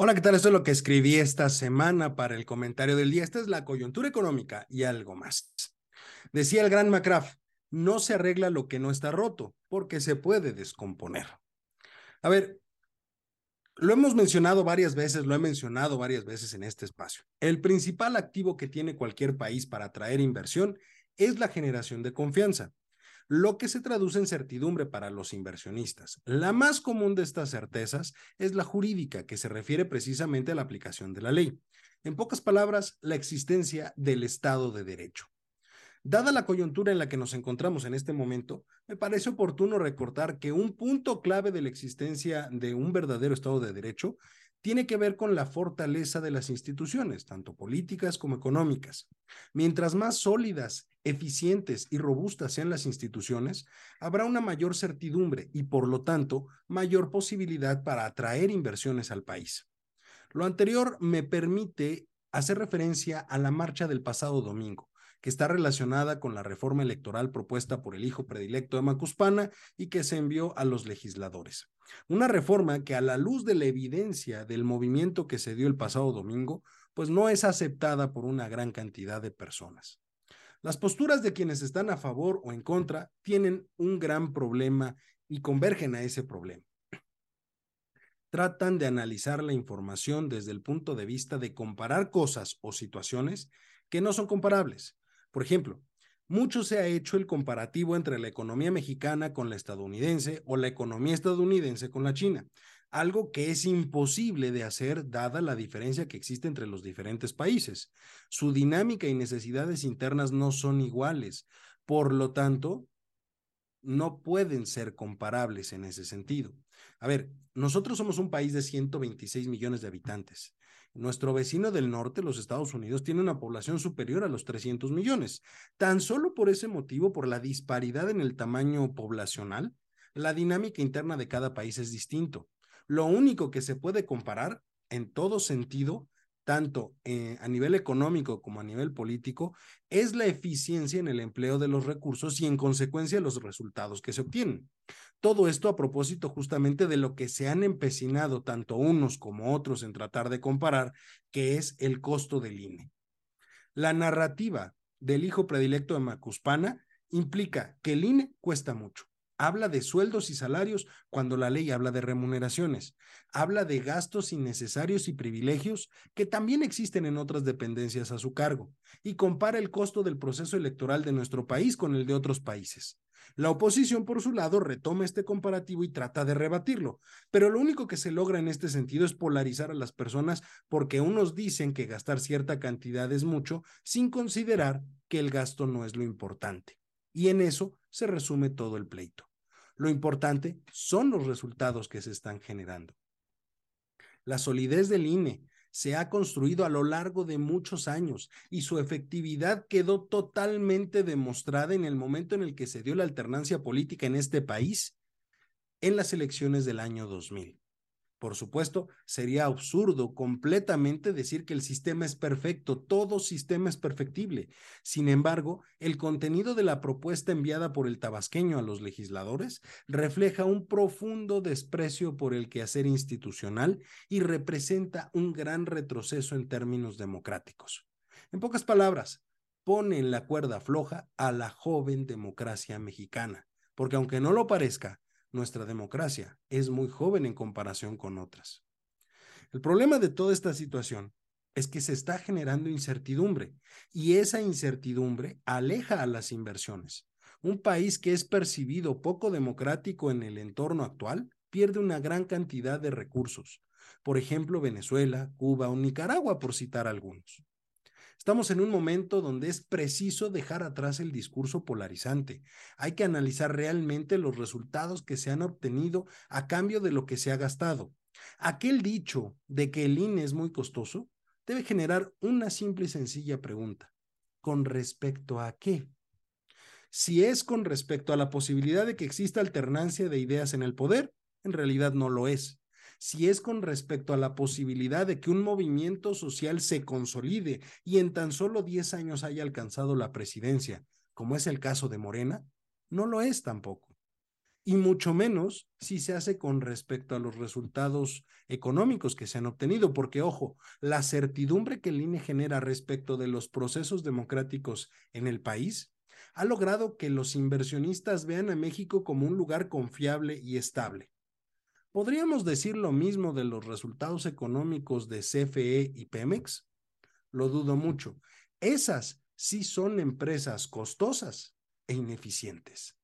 Hola, ¿qué tal? Esto es lo que escribí esta semana para el comentario del día. Esta es la coyuntura económica y algo más. Decía el gran McCraft, no se arregla lo que no está roto, porque se puede descomponer. A ver, lo hemos mencionado varias veces, lo he mencionado varias veces en este espacio. El principal activo que tiene cualquier país para atraer inversión es la generación de confianza lo que se traduce en certidumbre para los inversionistas. La más común de estas certezas es la jurídica, que se refiere precisamente a la aplicación de la ley. En pocas palabras, la existencia del Estado de Derecho. Dada la coyuntura en la que nos encontramos en este momento, me parece oportuno recordar que un punto clave de la existencia de un verdadero Estado de Derecho tiene que ver con la fortaleza de las instituciones, tanto políticas como económicas. Mientras más sólidas, eficientes y robustas sean las instituciones, habrá una mayor certidumbre y, por lo tanto, mayor posibilidad para atraer inversiones al país. Lo anterior me permite hacer referencia a la marcha del pasado domingo, que está relacionada con la reforma electoral propuesta por el hijo predilecto de Macuspana y que se envió a los legisladores. Una reforma que a la luz de la evidencia del movimiento que se dio el pasado domingo, pues no es aceptada por una gran cantidad de personas. Las posturas de quienes están a favor o en contra tienen un gran problema y convergen a ese problema. Tratan de analizar la información desde el punto de vista de comparar cosas o situaciones que no son comparables. Por ejemplo, mucho se ha hecho el comparativo entre la economía mexicana con la estadounidense o la economía estadounidense con la china, algo que es imposible de hacer dada la diferencia que existe entre los diferentes países. Su dinámica y necesidades internas no son iguales, por lo tanto, no pueden ser comparables en ese sentido. A ver, nosotros somos un país de 126 millones de habitantes. Nuestro vecino del norte, los Estados Unidos, tiene una población superior a los 300 millones. Tan solo por ese motivo, por la disparidad en el tamaño poblacional, la dinámica interna de cada país es distinto. Lo único que se puede comparar en todo sentido tanto eh, a nivel económico como a nivel político, es la eficiencia en el empleo de los recursos y en consecuencia los resultados que se obtienen. Todo esto a propósito justamente de lo que se han empecinado tanto unos como otros en tratar de comparar, que es el costo del INE. La narrativa del hijo predilecto de Macuspana implica que el INE cuesta mucho habla de sueldos y salarios cuando la ley habla de remuneraciones. Habla de gastos innecesarios y privilegios que también existen en otras dependencias a su cargo y compara el costo del proceso electoral de nuestro país con el de otros países. La oposición, por su lado, retoma este comparativo y trata de rebatirlo, pero lo único que se logra en este sentido es polarizar a las personas porque unos dicen que gastar cierta cantidad es mucho sin considerar que el gasto no es lo importante. Y en eso se resume todo el pleito. Lo importante son los resultados que se están generando. La solidez del INE se ha construido a lo largo de muchos años y su efectividad quedó totalmente demostrada en el momento en el que se dio la alternancia política en este país en las elecciones del año 2000. Por supuesto, sería absurdo completamente decir que el sistema es perfecto, todo sistema es perfectible. Sin embargo, el contenido de la propuesta enviada por el tabasqueño a los legisladores refleja un profundo desprecio por el quehacer institucional y representa un gran retroceso en términos democráticos. En pocas palabras, pone en la cuerda floja a la joven democracia mexicana, porque aunque no lo parezca, nuestra democracia es muy joven en comparación con otras. El problema de toda esta situación es que se está generando incertidumbre y esa incertidumbre aleja a las inversiones. Un país que es percibido poco democrático en el entorno actual pierde una gran cantidad de recursos. Por ejemplo, Venezuela, Cuba o Nicaragua, por citar algunos. Estamos en un momento donde es preciso dejar atrás el discurso polarizante. Hay que analizar realmente los resultados que se han obtenido a cambio de lo que se ha gastado. Aquel dicho de que el INE es muy costoso debe generar una simple y sencilla pregunta. ¿Con respecto a qué? Si es con respecto a la posibilidad de que exista alternancia de ideas en el poder, en realidad no lo es si es con respecto a la posibilidad de que un movimiento social se consolide y en tan solo 10 años haya alcanzado la presidencia, como es el caso de Morena, no lo es tampoco. y mucho menos si se hace con respecto a los resultados económicos que se han obtenido, porque ojo, la certidumbre que el INE genera respecto de los procesos democráticos en el país ha logrado que los inversionistas vean a México como un lugar confiable y estable. ¿Podríamos decir lo mismo de los resultados económicos de CFE y Pemex? Lo dudo mucho. Esas sí son empresas costosas e ineficientes.